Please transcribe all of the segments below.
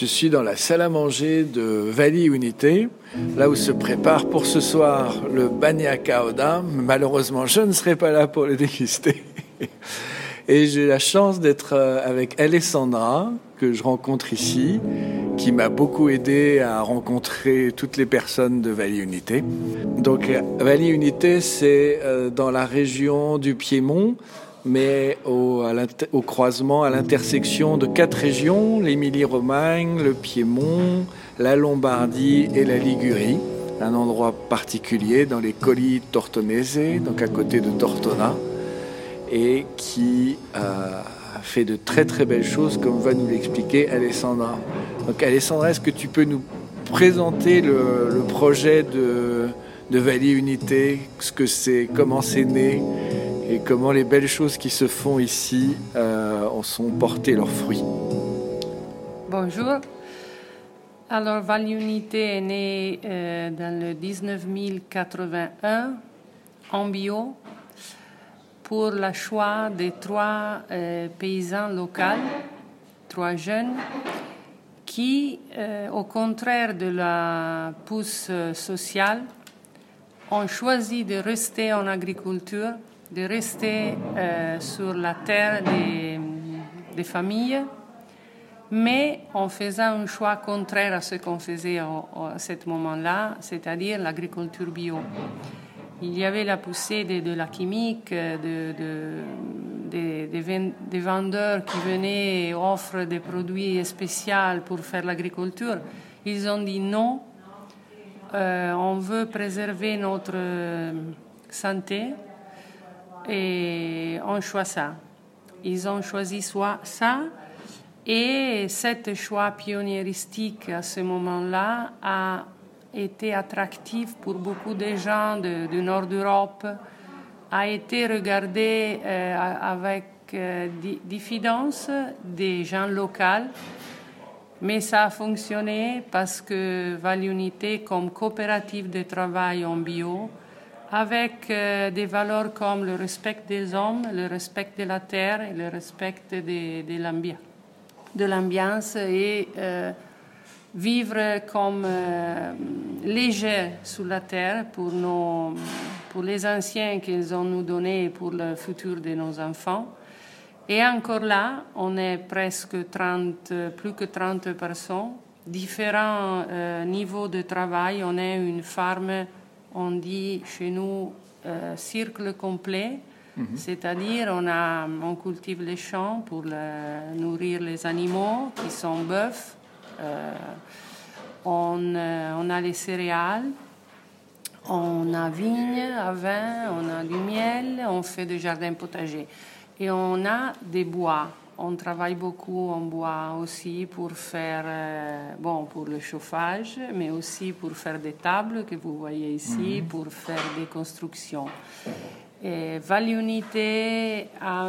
Je suis dans la salle à manger de Valley Unité, là où se prépare pour ce soir le Bagna Cauda. Malheureusement, je ne serai pas là pour le déguster. Et j'ai la chance d'être euh, avec Alessandra, que je rencontre ici, qui m'a beaucoup aidé à rencontrer toutes les personnes de Valley Unité. Donc, Valley Unité, c'est euh, dans la région du Piémont mais au, croisement, à l'intersection de quatre régions, l'Émilie-Romagne, le Piémont, la Lombardie et la Ligurie. Un endroit particulier dans les Colli Tortonese, donc à côté de Tortona, et qui euh, fait de très très belles choses, comme va nous l'expliquer Alessandra. Donc Alessandra, est-ce que tu peux nous présenter le, projet de, de Valley Unité, ce que c'est, comment c'est né et comment les belles choses qui se font ici euh, en sont portées leurs fruits. Bonjour. Alors, Val Unité est né euh, dans le 1981 en bio pour le choix des trois euh, paysans locaux, trois jeunes, qui, au contraire de la pousse sociale, ont choisi de rester en agriculture de rester euh, sur la terre des, des, familles, mais en faisant un choix contraire à ce qu'on faisait à, ce moment-là, c'est-à-dire l'agriculture bio. Il y avait la poussée de, la chimique, de, des vendeurs qui venaient et offrent des produits spéciaux pour faire l'agriculture. Ils ont dit non, euh, on veut préserver notre santé, et on choisit ça. Ils ont choisi ça et cet choix pionnieristique à ce moment-là a été attractif pour beaucoup de gens du nord d'Europe, a été regardé euh, avec euh, diffidence des gens locaux, mais ça a fonctionné parce que Val Unité, comme coopérative de travail en bio, avec euh, des valeurs comme le respect des hommes, le respect de la terre et le respect de, l'ambiance et euh, vivre comme euh, léger sur la terre pour, nos, pour les anciens qu'ils ont nous donné et pour le futur de nos enfants. Et encore là, on est presque 30, plus que 30 personnes, différents niveaux de travail. On est une ferme on dit chez nous euh, cercle complet, mhm. c'est-à-dire on, on cultive les champs pour nourrir les animaux qui sont bœufs, euh, on, euh, on, a les céréales, on a vigne à vin, on a du miel, on fait des jardins potagers. Et on a des bois on travaille beaucoup en bois aussi pour faire, euh, bon, pour le chauffage, mais aussi pour faire des tables que vous voyez ici, mhm. pour faire des constructions. Et Val Unité a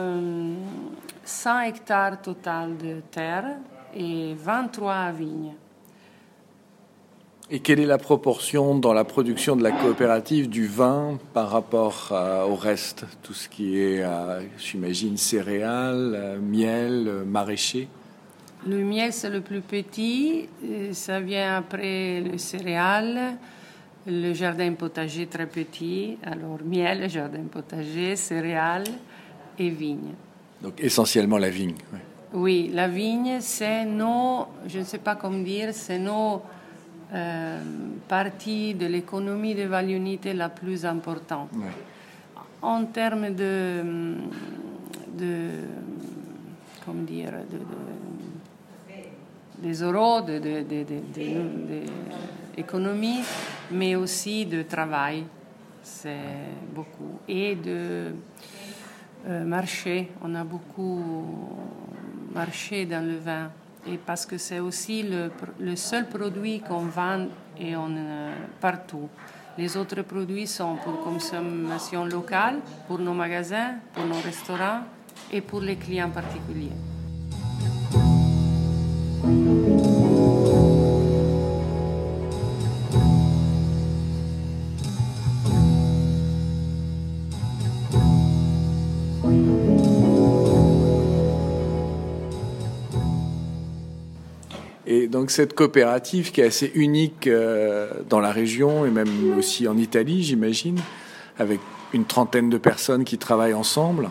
100 hectares total de terre et 23 vignes. Et quelle est la proportion dans la production de la coopérative du vin par rapport au reste? Tout ce qui est, euh, j'imagine, céréales, euh, miel, euh, maraîcher? Le miel, c'est le plus petit. Ça vient après le céréales, le jardin potager très petit. Alors, miel, jardin potager, céréales et vigne. Donc, essentiellement la vigne. Oui, la vigne, c'est nos, je ne sais pas comment dire, c'est nos euh, partie de l'économie de Valunité la plus importante. En termes de, de comment dire, de, des euros, d'économie, mais aussi de travail, c'est beaucoup, et de euh, marché. On a beaucoup marché dans le vin et parce que c'est aussi le, seul produit qu'on vend et on, euh, partout. Les autres produits sont pour consommation locale, pour nos magasins, pour nos restaurants et pour les clients particuliers. Cette coopérative qui est assez unique euh, dans la région et même aussi en Italie, j'imagine, avec une trentaine de personnes qui travaillent ensemble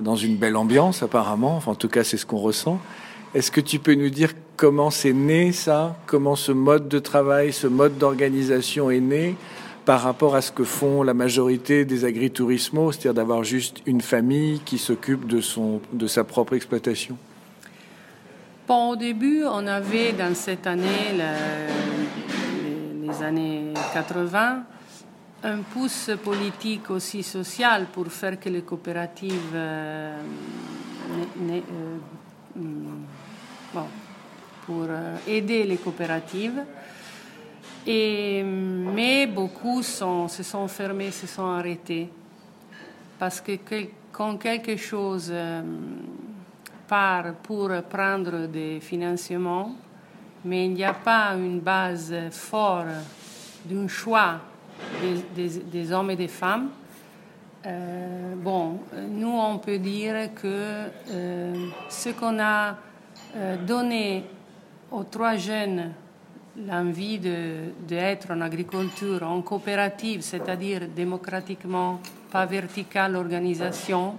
dans une belle ambiance apparemment, enfin, en tout cas c'est ce qu'on ressent. Est-ce que tu peux nous dire comment c'est né ça? Comment ce mode de travail, ce mode d'organisation est né par rapport à ce que font la majorité des agritourismos, c'est-à-dire d'avoir juste une famille qui s'occupe de, de sa propre exploitation? Bon, au début, on avait dans cette année, les, années 80, un pouce politique aussi social pour faire que les coopératives euh, euh, bon, pour euh, aider les coopératives. Et, mais beaucoup se sont fermés, se sont arrêtés. Parce que quand quelque chose part pour prendre des financements, mais il n'y a pas une base forte d'un choix des, hommes et des femmes. Euh, bon, nous, on peut dire que euh, ce qu'on a euh, donné aux trois jeunes l'envie d'être en agriculture, en coopérative, c'est-à-dire démocratiquement, pas verticale organisation,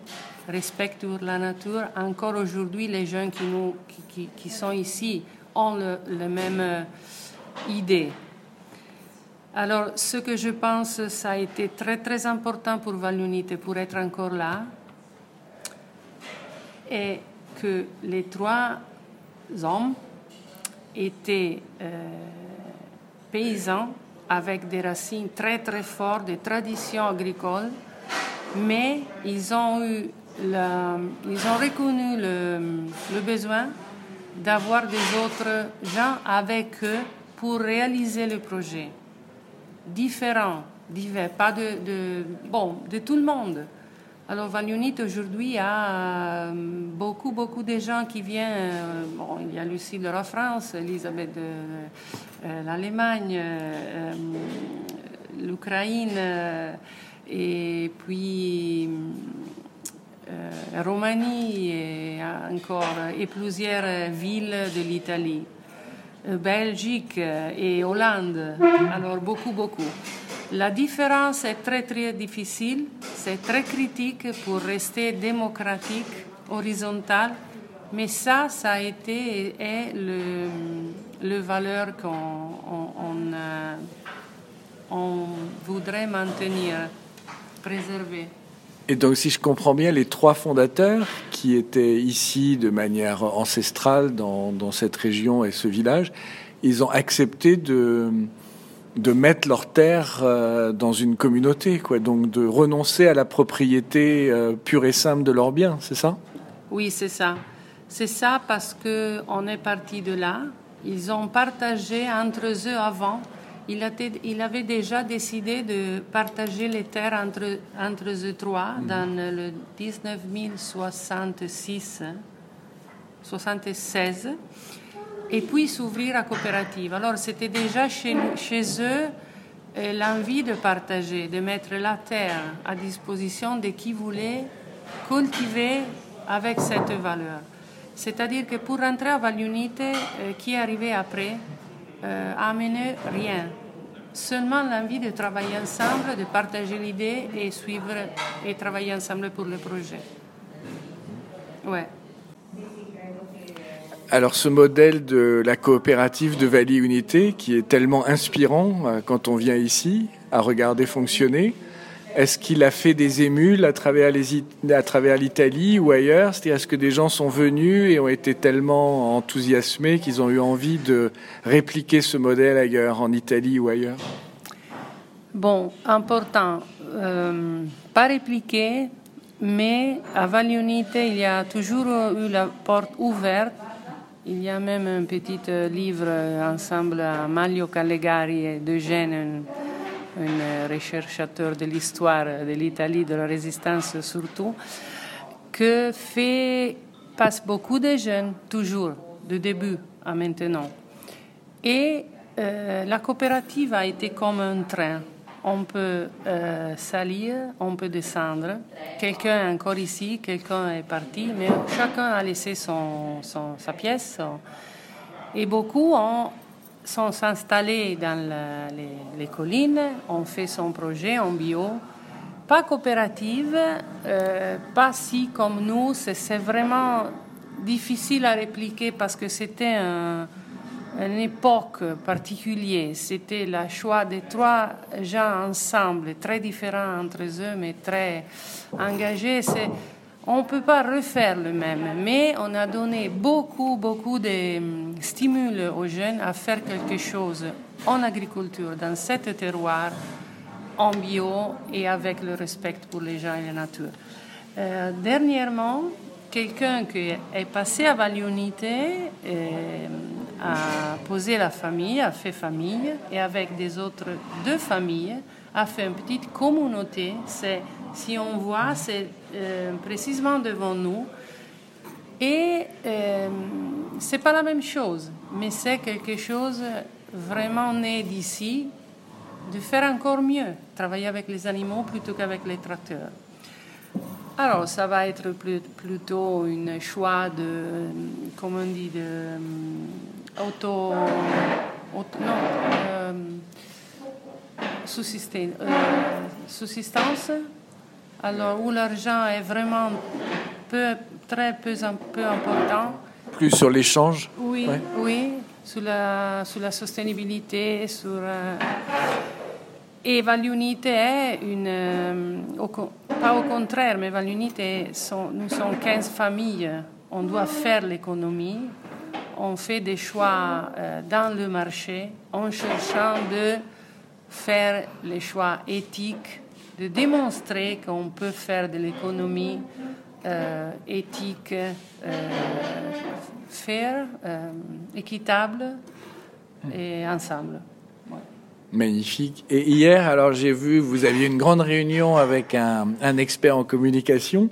respect pour la nature, encore aujourd'hui, les jeunes qui, nous, qui, qui, sont ici ont la même idée. Alors, ce que je pense, ça a été très très important pour Valunite pour être encore là, et que les trois hommes étaient euh, paysans avec des racines très très fortes, des traditions agricoles, mais ils ont eu ils ont reconnu le, besoin d'avoir des autres gens avec eux pour réaliser le projet différents, divers, pas de, de, bon, de tout le monde. Alors Vagnonite aujourd'hui a euh, beaucoup, beaucoup de gens qui viennent. Euh, bon, il y a Lucie de la France, Elisabeth de euh, l'Allemagne, l'Ukraine, et puis Roumanie et encore, et plusieurs villes de l'Italie. Euh, Belgique euh, et Hollande. Alors beaucoup, beaucoup. La différence est très, très difficile. C'est très critique pour rester démocratique, horizontal. Mais ça, ça a été et est le, le valeur qu'on on, euh, on voudrait maintenir, préserver. Et donc, si je comprends bien, les trois fondateurs qui étaient ici de manière ancestrale dans, cette région et ce village, ils ont accepté de, de mettre leur terre euh, dans une communauté, quoi. Donc, de renoncer à la propriété euh, pure et simple de leurs biens, c'est ça? Oui, c'est ça. C'est ça parce que on est parti de là. Ils ont partagé entre eux avant il, il, avait déjà décidé de partager les terres entre, entre eux trois mhm. dans le 1966, 76, et puis s'ouvrir à coopérative. Alors c'était déjà chez, chez eux euh, l'envie de partager, de mettre la terre à disposition de qui voulait cultiver avec cette valeur. C'est-à-dire que pour rentrer à Valunite, euh, qui est arrivé après, euh, amené rien. Seulement l'envie de travailler ensemble, de partager l'idée et suivre et travailler ensemble pour le projet. Ouais. Alors ce modèle de la coopérative de Valley Unité qui est tellement inspirant euh, quand on vient ici à regarder fonctionner, est-ce qu'il a fait des émules à travers, l'Italie ou ailleurs? C'est-à-dire, est-ce que des gens sont venus et ont été tellement enthousiasmés qu'ils ont eu envie de répliquer ce modèle ailleurs, en Italie ou ailleurs? Bon, important. Euh, pas répliquer, mais à Valionite, il y a toujours eu la porte ouverte. Il y a même un petit livre ensemble à Maglio Callegari et Eugène un recherchateur de l'histoire de l'Italie, de la résistance surtout, que fait, passe beaucoup de jeunes, toujours, du début à maintenant. Et euh, la coopérative a été comme un train. On peut euh, salir, on peut descendre. Quelqu'un est encore ici, quelqu'un est parti, mais chacun a laissé son, sa pièce. Et beaucoup ont, sont installés dans les, collines, ont fait son projet en bio. Pas coopérative, euh, pas si comme nous, c'est vraiment difficile à répliquer parce que c'était une époque particulière. C'était le choix des trois gens ensemble, très différents entre eux, mais très engagés. On ne peut pas refaire le même, mais on a donné beaucoup, beaucoup de hum, stimuli aux jeunes à faire quelque chose en agriculture, dans cet terroir, en bio et avec le respect pour les gens et la nature. Euh, dernièrement, quelqu'un qui est passé à Valionité euh, a posé la famille, a fait famille, et avec des autres deux familles, a fait une petite communauté. C'est, si on voit, c'est euh, précisément devant nous. Et euh, c'est pas la même chose, mais c'est quelque chose vraiment né d'ici, de faire encore mieux, travailler avec les animaux plutôt qu'avec les tracteurs. Alors, ça va être plutôt un choix de, comment on dit, de auto, non, euh. Alors, où l'argent est vraiment peu, très peu, peu important. Plus sur l'échange? Oui, oui, sur la, sur la soutenabilité, sur... Euh, et est une, euh, pas au contraire, mais Valunite, sont, nous sommes 15 familles, on doit faire l'économie, on fait des choix euh, dans le marché en cherchant de faire les choix éthiques, de démontrer qu'on peut faire de l'économie euh, éthique, faire, équitable et ensemble. Magnifique. Et hier, alors j'ai vu, vous aviez une grande réunion avec un, expert en communication.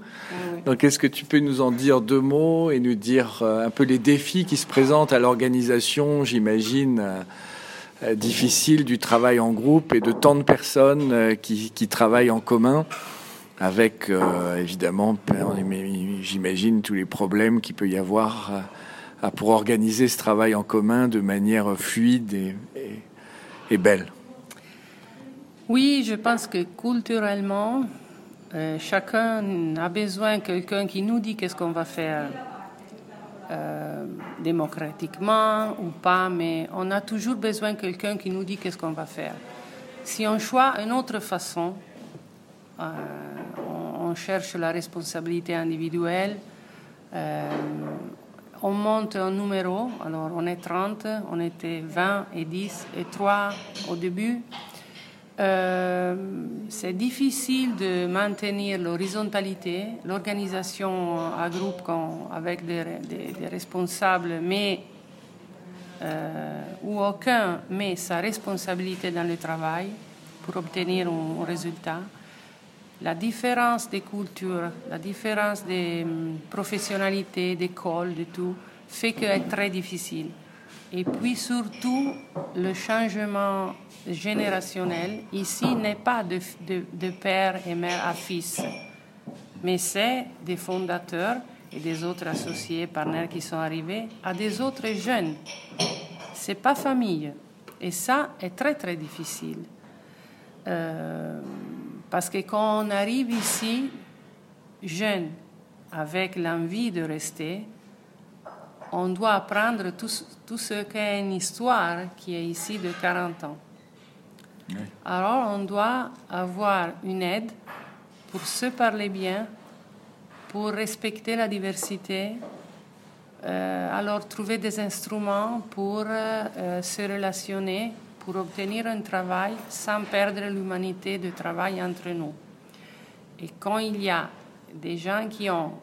Donc est-ce que tu peux nous en dire deux mots et nous dire euh, un peu les défis qui se présentent à l'organisation, j'imagine, euh, euh, difficile du travail en groupe et de tant de personnes qui, travaillent en commun avec évidemment, j'imagine, tous les problèmes qu'il peut y avoir pour organiser ce travail en commun de manière fluide et belle. Oui, je pense que culturellement, euh, chacun a besoin de quelqu'un qui nous dit qu'est-ce qu'on va faire euh, démocratiquement ou pas, mais on a toujours besoin de quelqu'un qui nous dit qu'est-ce qu'on va faire. Si on choisit une autre façon, euh, on, cherche la responsabilité individuelle, on monte un numéro, alors on est 30, on était 20 et 10 et 3 au début. Euh, c'est difficile de maintenir l'horizontalité, l'organisation à groupe avec des, responsables, mais euh, où aucun met sa responsabilité dans le travail pour obtenir un résultat la différence des cultures, la différence des hum, professionnalités, d'école, de tout, fait que c'est très difficile. Et puis surtout, le changement générationnel ici n'est pas de, de, père et mère à fils, mais c'est des fondateurs et des autres associés, partenaires qui sont arrivés, à des autres jeunes. C'est pas famille. Et ça est très très difficile. Euh, parce que quand on arrive ici, jeune, avec l'envie de rester, on doit apprendre tout, tout ce qu'est une histoire qui est ici de 40 ans. Alors on doit avoir une aide pour se parler bien, pour respecter la diversité, euh, alors trouver des instruments pour euh, se relationner pour obtenir un travail sans perdre l'humanité de travail entre nous. Et quand il y a des gens qui ont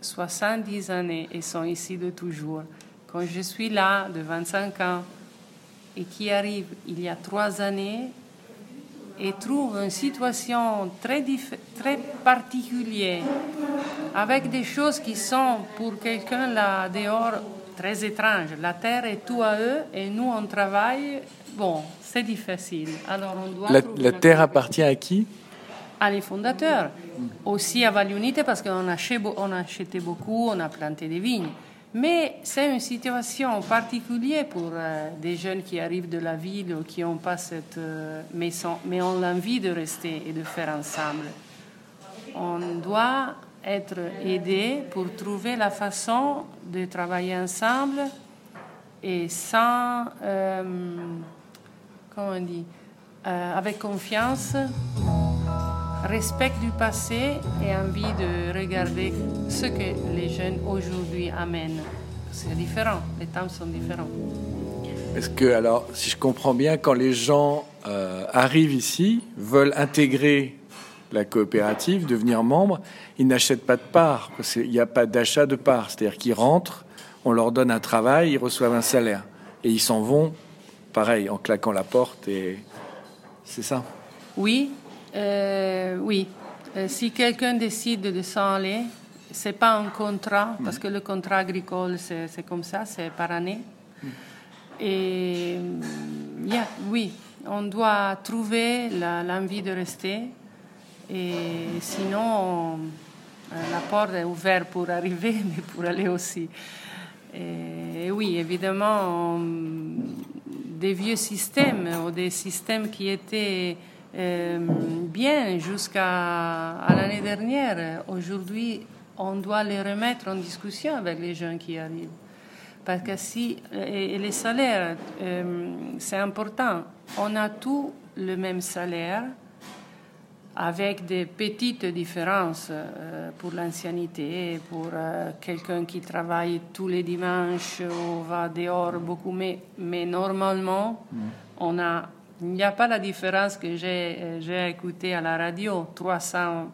70 années et sont ici de toujours, quand je suis là de 25 ans et qui arrive il y a trois années et trouve une situation très, très particulière, avec des choses qui sont pour quelqu'un là dehors très étranges. La terre est tout à eux et nous on travaille Bon, c'est difficile. Alors on doit la, terre appartient à qui? À les fondateurs. Aussi à Valunite parce qu'on a, acheté beaucoup, on a planté des vignes. Mais c'est une situation particulière pour euh, des jeunes qui arrivent de la ville ou qui n'ont pas cette euh, maison, mais ont l'envie de rester et de faire ensemble. On doit être aidé pour trouver la façon de travailler ensemble et sans, euh, comment on dit, avec confiance, respect du passé et envie de regarder ce que les jeunes aujourd'hui amènent. C'est différent, les temps sont différents. Est-ce que, alors, si je comprends bien, quand les gens euh, arrivent ici, veulent intégrer la coopérative, devenir membre, ils n'achètent pas de parts. Il n'y a pas d'achat de parts. C'est-à-dire qu'ils rentrent, on leur donne un travail, ils reçoivent un salaire. Et ils s'en vont, pareil, en claquant la porte. Et c'est ça? Oui, euh, oui. Euh, si quelqu'un décide de s'en aller, c'est pas un contrat, parce que le contrat agricole, c'est comme ça, c'est par année. Et oui, on doit trouver l'envie de rester. Et sinon, euh, la porte est ouverte pour arriver, mais pour aller aussi. Et, oui, évidemment, des vieux systèmes ou des systèmes qui étaient bien jusqu'à l'année dernière, aujourd'hui, on doit les remettre en discussion avec les gens qui arrivent. Parce que si, et, les salaires, euh, c'est important. On a tous le même salaire, avec des petites différences euh, pour l'ancienneté, pour euh, quelqu'un qui travaille tous les dimanches ou va dehors beaucoup, mais, mais normalement, mm. on a, il n'y a pas la différence que j'ai, euh, j'ai écouté à la radio, 300,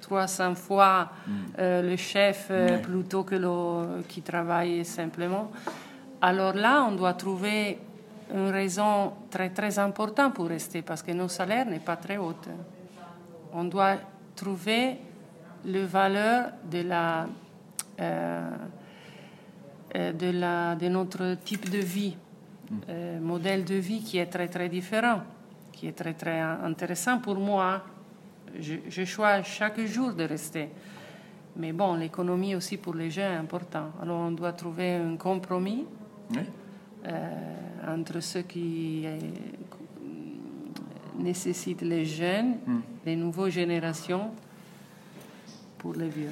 300 fois mm. le chef plutôt que le, qui travaille simplement. Alors là, on doit trouver une raison très très importante pour rester parce que nos salaires n'est pas très haut on doit trouver la valeur de la, euh, euh, de, la, de notre type de vie. Euh, modèle de vie qui est très très différent, qui est très très intéressant pour moi. Je, je choisis chaque jour de rester. Mais bon, l'économie aussi pour les jeunes est important. Alors on doit trouver un compromis entre ceux qui nécessite les jeunes, hmm. les nouvelles générations pour les vieux.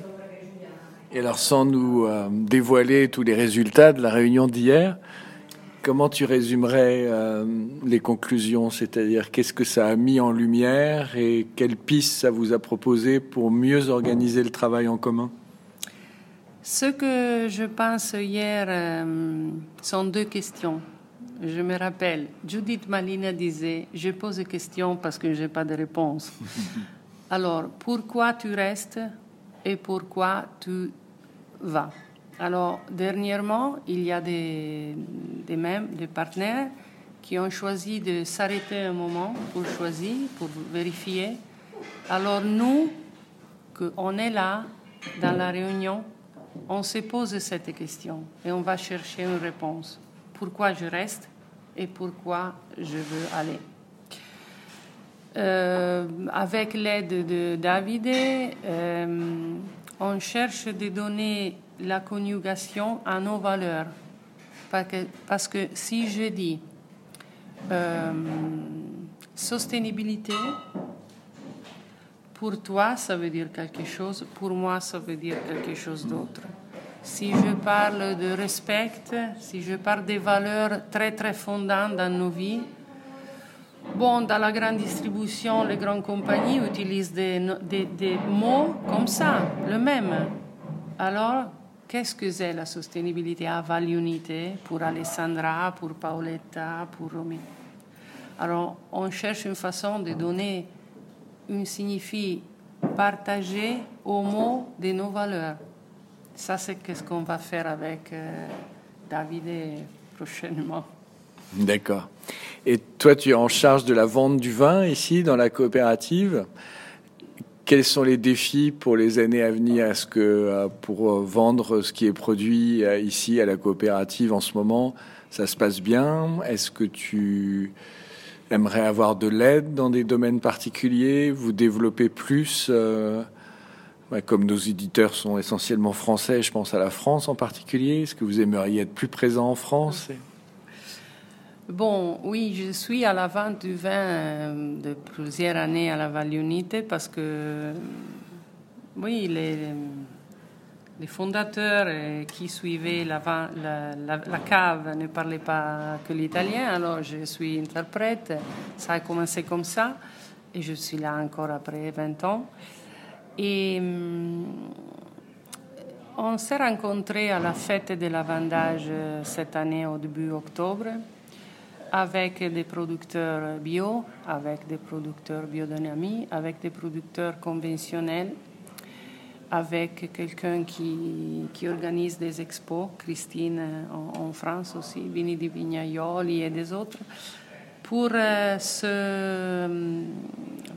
Et alors, sans nous euh, dévoiler tous les résultats de la réunion d'hier, comment tu résumerais euh, les conclusions? C'est-à-dire, qu'est-ce que ça a mis en lumière et quelles pistes ça vous a proposé pour mieux organiser le travail en commun? Ce que je pense hier euh, sont deux questions. Je me rappelle, Judith Malina disait, je pose des questions parce que je n'ai pas de réponse. Alors, pourquoi tu restes et pourquoi tu vas? Alors, dernièrement, il y a des, des, mêmes, des partenaires qui ont choisi de s'arrêter un moment pour choisir, pour vérifier. Alors, nous, qu'on est là, dans la réunion, on se pose cette question et on va chercher une réponse pourquoi je reste et pourquoi je veux aller? Euh, avec l'aide de David, euh, on cherche de donner la conjugation à nos valeurs. Parce que, parce que si je dis euh, sostenibilité, pour toi, ça veut dire quelque chose, pour moi, ça veut dire quelque chose d'autre si je parle de respect, si je parle des valeurs très très fondantes dans nos vies, bon, dans la grande distribution, les grandes compagnies utilisent des, des, mots comme ça, le même. Alors, qu'est-ce que c'est la sostenibilité à Unité pour Alessandra, pour Paoletta, pour Romy Alors, on cherche une façon de donner un signifie partagé aux mots de nos valeurs. Ça, c'est ce qu'on va faire avec euh, David prochainement. D'accord. Et toi, tu es en charge de la vente du vin ici dans la coopérative? Quels sont les défis pour les années à venir? Est-ce que euh, pour euh, vendre ce qui est produit ici à la coopérative en ce moment, ça se passe bien? Est-ce que tu aimerais avoir de l'aide dans des domaines particuliers Vous développer plus Comme nos éditeurs sont essentiellement français, je pense à la France en particulier. Est-ce que vous aimeriez être plus présent en France? Bon, oui, je suis à la vente du vin euh, de plusieurs années à la Vallée parce que, oui, les, les fondateurs euh, qui suivaient la, la, la, cave ne parlaient pas que l'italien, alors je suis interprète. Ça a commencé comme ça et je suis là encore après 20 ans. Et on s'est rencontrés à la fête de la vendage euh, cette année au début octobre avec des producteurs bio, avec des producteurs biodynamiques, avec des producteurs conventionnels, avec quelqu'un qui, qui, organise des expos, Christine en, France aussi, Vini di Vignaioli et des autres, pour, euh,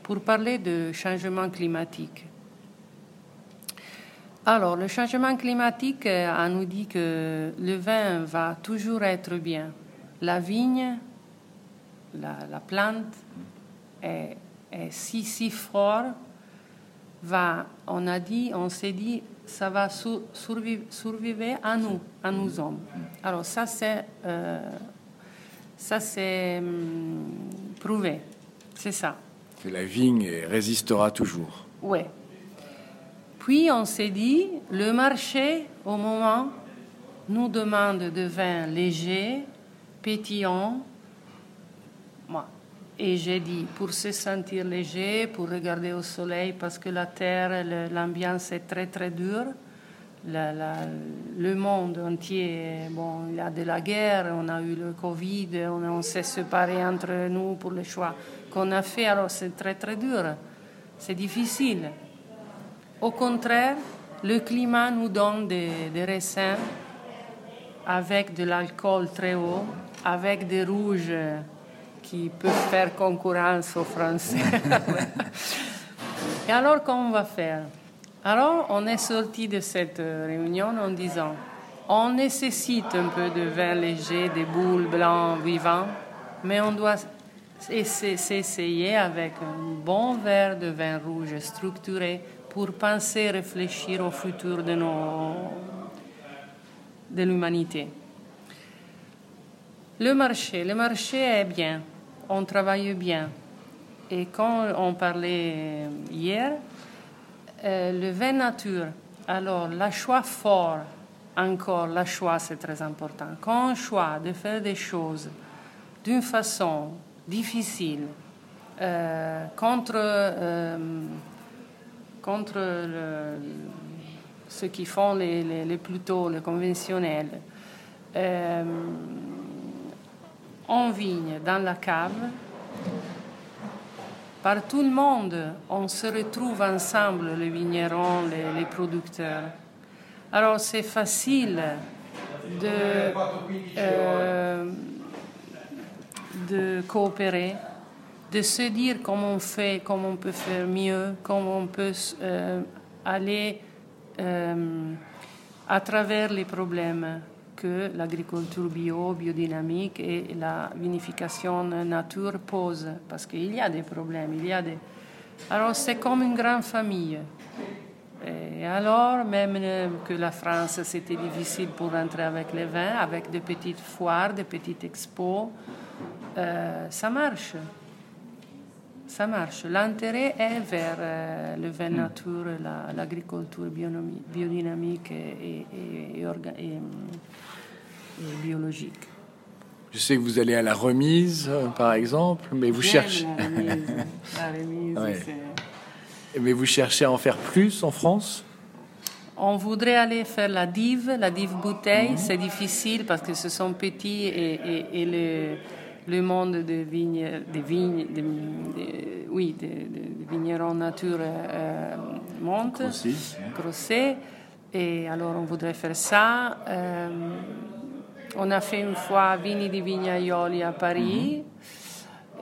pour parler de changement climatique. Alors, le changement climatique euh, a nous dit que le vin va toujours être bien la vigne, la, plante est, si, si fort, va, on a dit, on s'est dit, ça va survivre, à nous, à nous hommes. Alors ça c'est, euh, ça c'est hum, prouvé, c'est ça. Que la vigne résistera toujours. Oui. Puis on s'est dit, le marché, au moment, nous demande de vin léger, pétillant. Moi. Et j'ai dit, pour se sentir léger, pour regarder au soleil, parce que la terre, l'ambiance est très très dure. le monde entier, bon, il y a de la guerre, on a eu le Covid, on, s'est séparés entre nous pour le choix qu'on a fait, alors c'est très très dur, c'est difficile. Au contraire, le climat nous donne des, des avec de l'alcool très haut, avec des rouges qui peuvent faire concurrence aux Français. Et alors, comment on va faire? Alors, on est sorti de cette réunion en disant on nécessite un peu de vin léger, des boules blancs vivants, mais on doit s'essayer avec un bon verre de vin rouge structuré pour penser, réfléchir au futur de, de l'humanité. Le marché, le marché est bien, on travaille bien. Et quand on parlait hier, euh, le vin nature, alors le choix fort, encore, le choix c'est très important. Quand on choisit de faire des choses d'une façon difficile, euh, contre, euh, contre le, ceux qui font les, les, les plutôt, les conventionnels, en vigne, dans la cave. Par tout le monde, on se retrouve ensemble, les vignerons, les, producteurs. Alors c'est facile de, euh, coopérer, de se dire comment on fait, comment on peut faire mieux, comment on peut euh, aller euh, à travers les problèmes que l'agriculture bio, biodynamique et la vinification nature posent, parce qu'il y a des problèmes, il y a des... Alors c'est comme une grande famille. Et alors, même que la France, c'était difficile pour entrer avec les vins, avec des petites foires, des petites expos, euh, ça marche. Ça marche. L'intérêt est vers euh, le vin nature, l'agriculture biodynamique et, et, et, biologique. Je sais que vous allez à la remise, euh, par exemple, mais vous cherchez. La remise, Mais vous cherchez à en faire plus en France? On voudrait aller faire la dive, la dive bouteille. Mhm. C'est difficile parce que ce sont petits et, et, le, le, monde des vignes, des vignes, oui, des, vignerons nature euh, monte, grossit. Et alors on voudrait faire ça. Euh, on a fait une fois Vini di Vignaioli à Paris.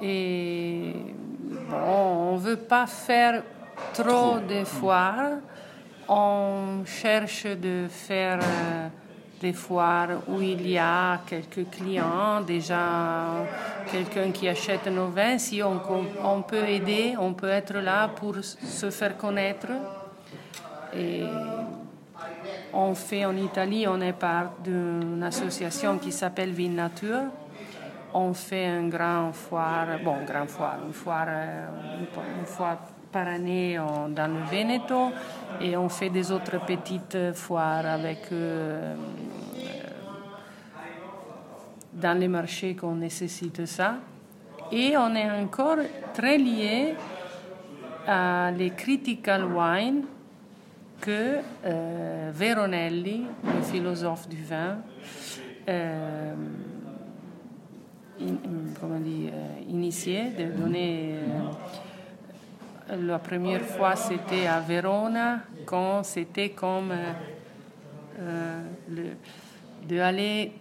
Et bon, on ne veut pas faire trop de foires. On cherche de faire euh, des foires où il y a quelques clients, déjà quelqu'un qui achète nos vins. Si on, on peut aider, on peut être là pour se faire connaître. et on fait en Italie, on est part d'une association qui s'appelle Vin Nature. On fait un grand foire, bon, grand foire, une foire, une fois par année dans le Veneto et on fait des autres petites foires avec euh, dans les marchés qu'on nécessite ça. Et on est encore très lié à les critical wine que euh, Veronelli, le philosophe du vin, euh, dire, initié, de donner la première fois, c'était à Verona, quand c'était comme euh, de aller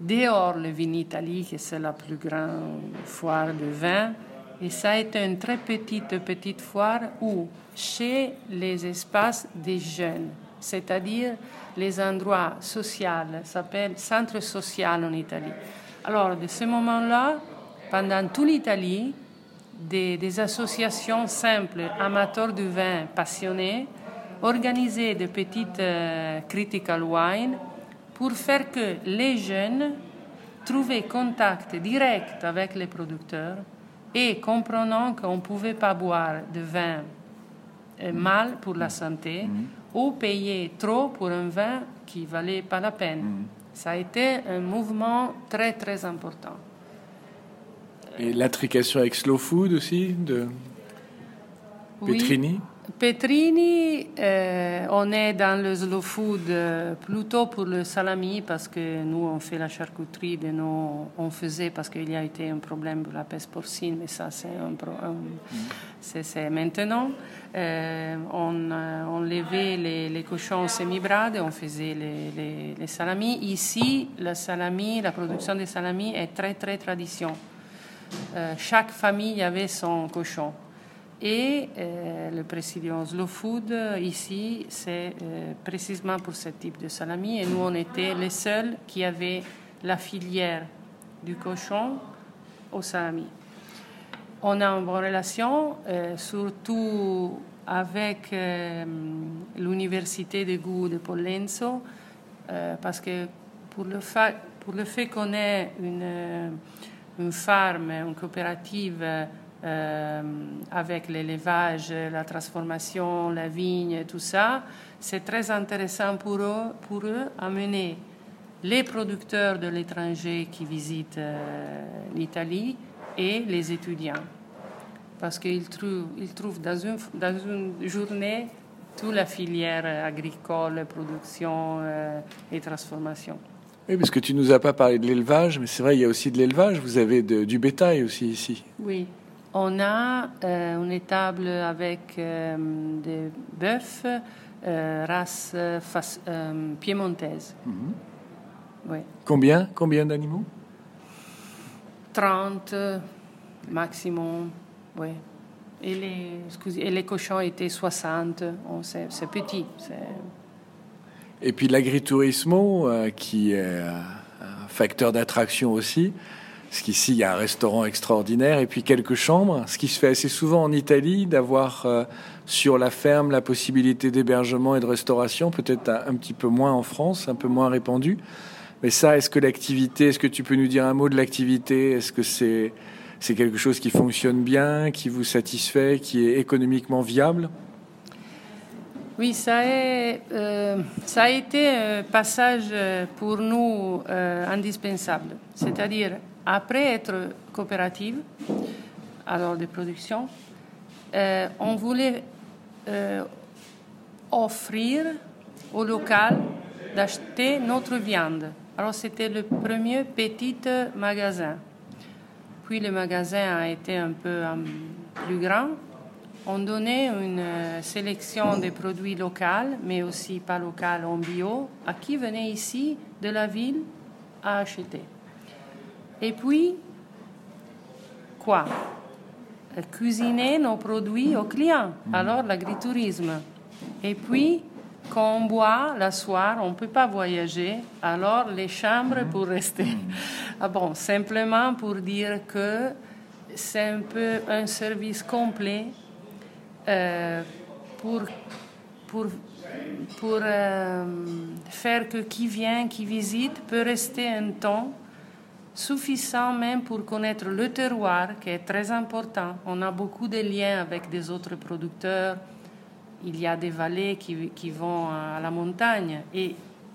dehors le Vinitalie, qui c'est la plus grande foire de vin. Et ça a été une très petite, petite foire où, chez les espaces des jeunes, c'est-à-dire les endroits sociaux, s'appelle centre social en Italie. Alors, de ce moment-là, pendant toute l'Italie, des, associations simples, amateurs de vin passionnés, organisaient de petites euh, critical wine pour faire que les jeunes trouvaient contact direct avec les producteurs et comprenant qu'on ne pouvait pas boire de vin euh, mal pour la santé mm-hmm. ou payer trop pour un vin qui ne valait pas la peine. Mm-hmm. Ça a été un mouvement très très important. Et l'intrication avec Slow Food aussi, de Petrini Petrini, euh, on est dans le slow food euh, plutôt pour le salami parce que nous on fait la charcuterie, de nous on faisait parce qu'il y a été un problème pour la peste porcine, mais ça c'est un, c'est maintenant. Euh, on, on levait les, les cochons semi-brades, on faisait les, les, les, salamis. Ici, la salami, la production des salamis est très très tradition. Euh, chaque famille avait son cochon. Et euh, le président Slow Food, ici, c'est euh, précisément pour ce type de salami. Et nous, on était les seuls qui avaient la filière du cochon au salami. On a une bonne relation, surtout avec l'université de goût de Pollenzo, parce que pour le fait qu'on ait une une farm, une coopérative euh, avec l'élevage, la transformation, la vigne, tout ça, c'est très intéressant pour eux, pour eux amener les producteurs de l'étranger qui visitent euh, l'Italie et les étudiants. Parce qu'ils trouvent, ils trouvent dans, une, dans une journée toute la filière agricole, production euh, et transformation. Oui, parce que tu nous as pas parlé de l'élevage, mais c'est vrai, il y a aussi de l'élevage. Vous avez du bétail aussi ici. Oui, on a euh, une étable avec euh, des bœufs, euh, race piémontaise. Mhm. oui. Combien, combien d'animaux? 30 maximum, oui. Et les, et les cochons étaient 60. C'est petit. Et puis l'agritourisme, euh, qui est un facteur d'attraction aussi, parce qu'ici il y a un restaurant extraordinaire et puis quelques chambres, ce qui se fait assez souvent en Italie, d'avoir euh, sur la ferme la possibilité d'hébergement et de restauration, peut-être un, petit peu moins en France, un peu moins répandu. Mais ça, est-ce que l'activité, est-ce que tu peux nous dire un mot de l'activité? Est-ce que c'est quelque chose qui fonctionne bien, qui vous satisfait, qui est économiquement viable? Oui, euh, ça a été un passage pour nous euh, indispensable. C'est-à-dire, après être coopérative, alors de production, euh, on voulait offrir au local d'acheter notre viande. Alors c'était le premier petit magasin. Puis le magasin a été un peu plus grand on donnait une euh, sélection des produits locaux, mais aussi pas locaux en bio, à qui venait ici de la ville à acheter. Et puis, quoi? Cuisiner nos produits aux clients, alors l'agritourisme. Et puis, quand on boit la soir, on ne peut pas voyager, alors les chambres pour rester. Ah bon, simplement pour dire que c'est un peu un service complet euh, pour, pour pour euh, faire que qui vient, qui visite, peut rester un temps suffisant même pour connaître le terroir, qui est très important. On a beaucoup de liens avec des autres producteurs. Il y a des vallées qui, qui vont à la montagne et,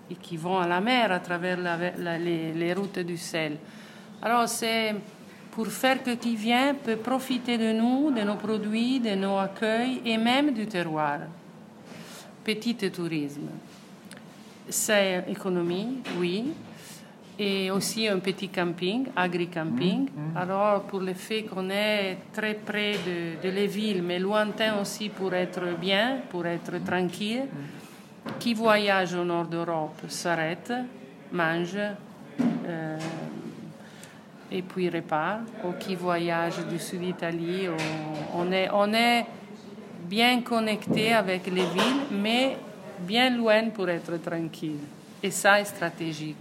et, qui vont à la mer à travers les, les, routes du sel. Alors c'est pour faire que qui vient peut profiter de nous, de nos produits, de nos accueils et même du terroir. Petit tourisme. C'est économie, oui, et aussi un petit camping, agri-camping. Mm-hmm. Alors, pour le fait qu'on est très près de, de, les villes, mais lointain aussi pour être bien, pour être tranquille, mm-hmm. qui voyage au nord d'Europe s'arrête, mange euh, et puis repart, ou qui voyage du sud d'Italie. On, est, on est bien connecté avec les villes, mais bien loin pour être tranquille. Et ça est stratégique.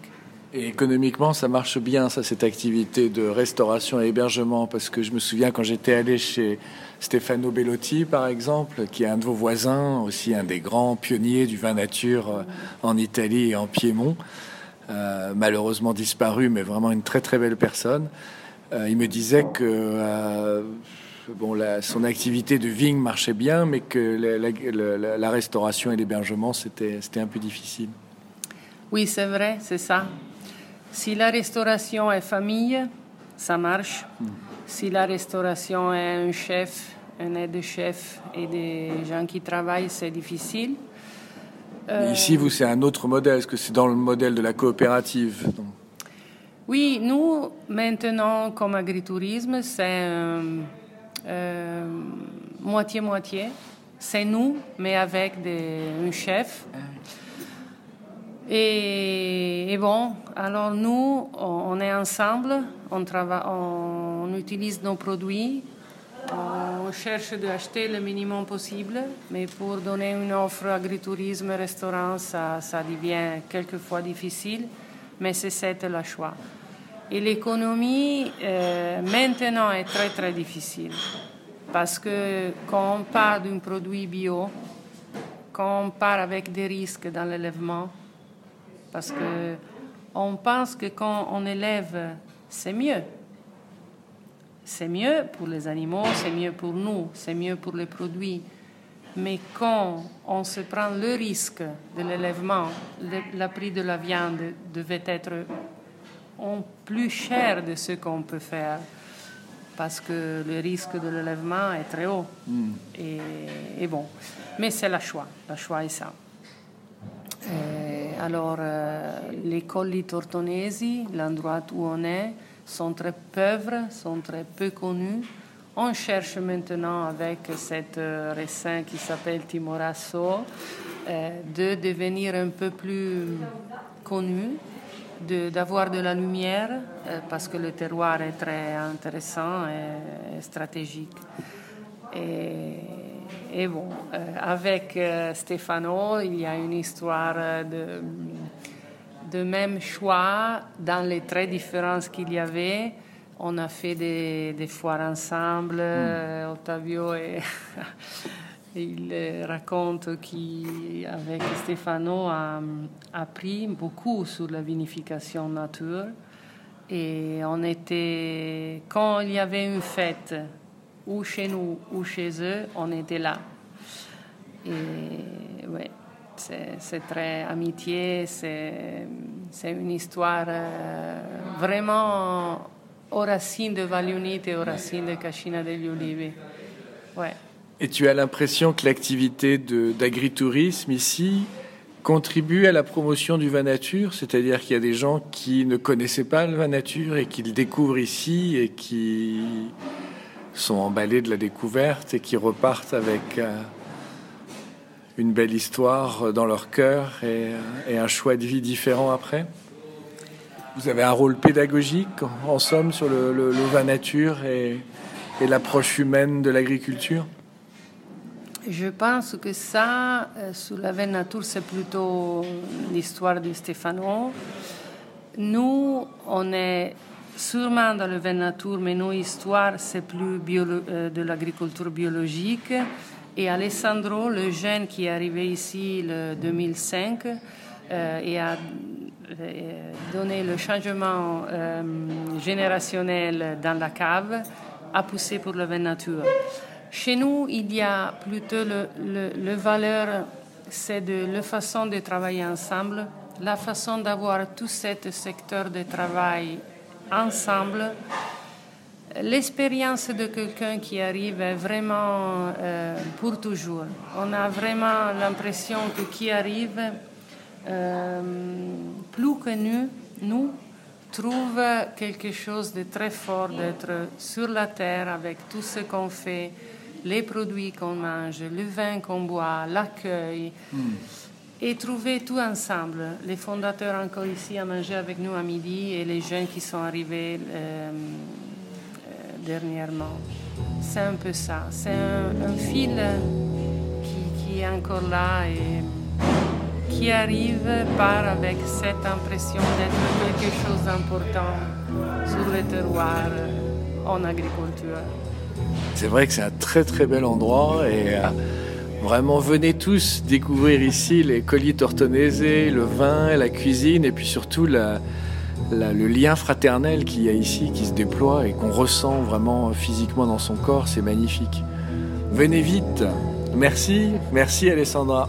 Et économiquement, ça marche bien, ça, cette activité de restauration et hébergement, parce que je me souviens quand j'étais allé chez Stefano Bellotti, par exemple, qui est un de vos voisins, aussi un des grands pionniers du vin nature euh, en Italie et en Piémont, euh, malheureusement disparu, mais vraiment une très très belle personne. Euh, il me disait que euh, bon, la, son activité de vigne marchait bien, mais que la, la, la restauration et l'hébergement, c'était un peu difficile. Oui, c'est vrai, c'est ça. Si la restauration est famille, ça marche. Mm. Si la restauration est un chef, un aide-chef et des gens qui travaillent, c'est difficile. Euh... Ici, vous, c'est un autre modèle. Est-ce que c'est dans le modèle de la coopérative. Oui, nous, maintenant, comme agritourisme, c'est moitié-moitié. Euh, c'est nous, mais avec des, un chef. Et, et, bon, alors nous, on est ensemble, on, travaille, on utilise nos produits, on cherche d'acheter le minimum possible, mais pour donner une offre agritourisme, restaurant, ça, devient quelquefois difficile, mais c'est ça le choix. Et l'économie, euh, maintenant, est très très difficile, parce que quand on part d'un produit bio, quand on part avec des risques dans l'élèvement, parce que on pense que quand on élève, c'est mieux. C'est mieux pour les animaux, c'est mieux pour nous, c'est mieux pour les produits. Mais quand on se prend le risque de l'élèvement, le, prix de la viande devait être plus cher de ce qu'on peut faire parce que le risque de l'élèvement est très haut. Mm. Et, et, bon, mais c'est le choix, le choix est ça. Et alors, euh, les colli tortonesi, l'endroit où on est, sont très pauvres, sont très peu connus. On cherche maintenant avec cette euh, raisin qui s'appelle Timorasso euh, de devenir un peu plus connu, d'avoir de, la lumière euh, parce que le terroir est très intéressant et, stratégique. Et, bon, avec Stefano, il y a une histoire de, de même choix dans les très différences qu'il y avait. On a fait des, des foires ensemble, mm. Ottavio, et il raconte qu'avec Stefano a appris beaucoup sur la vinification nature. Et on était, quand il y avait une fête, ou chez nous ou chez eux, on était là. Et ouais, c'est très amitié, c'est une histoire euh, vraiment aux racines de Valiunite et aux racines de Cascina degli Ulivi. Ouais. Et tu as l'impression que l'activité d'agritourisme ici contribue à la promotion du vin nature, c'est-à-dire qu'il y a des gens qui ne connaissaient pas le vin nature et qui le découvrent ici et qui sont emballés de la découverte et qui repartent avec euh, une belle histoire dans leur cœur et, et, un choix de vie différent après Vous avez un rôle pédagogique, en somme, sur le, le, le vin nature et, l'approche humaine de l'agriculture? Je pense que ça, euh, sur la vin nature, c'est plutôt l'histoire de Stéphano. Nous, on est sûrement dans le vin nature, mais nos histoires, c'est plus bio, euh, de l'agriculture biologique. Et Alessandro, le jeune qui est arrivé ici le 2005 et a donné le changement générationnel dans la cave, a poussé pour vin nature. Chez nous, il y a plutôt le, le, valeur, c'est de la façon de travailler ensemble, la façon d'avoir tout ce secteur de travail ensemble. L'expérience de quelqu'un qui arrive est vraiment euh, pour toujours. On a vraiment l'impression que qui arrive, euh, plus que nous, nous, trouve quelque chose de très fort d'être sur la terre avec tout ce qu'on fait, les produits qu'on mange, le vin qu'on boit, l'accueil. Hmm. Et trouver tout ensemble. Les fondateurs encore ici à manger avec nous à midi et les jeunes qui sont arrivés euh, euh, C'est un peu ça. C'est un, fil qui, est encore là et qui arrive par avec cette impression d'être quelque chose d'important sur le terroir en agriculture. C'est vrai que c'est un très très bel endroit et euh, vraiment venez tous découvrir ici les colliers tortonaisés, le vin, la cuisine et puis surtout le lien fraternel qu'il y a ici qui se déploie et qu'on ressent vraiment physiquement dans son corps, c'est magnifique. Venez vite. Merci, merci Alessandra.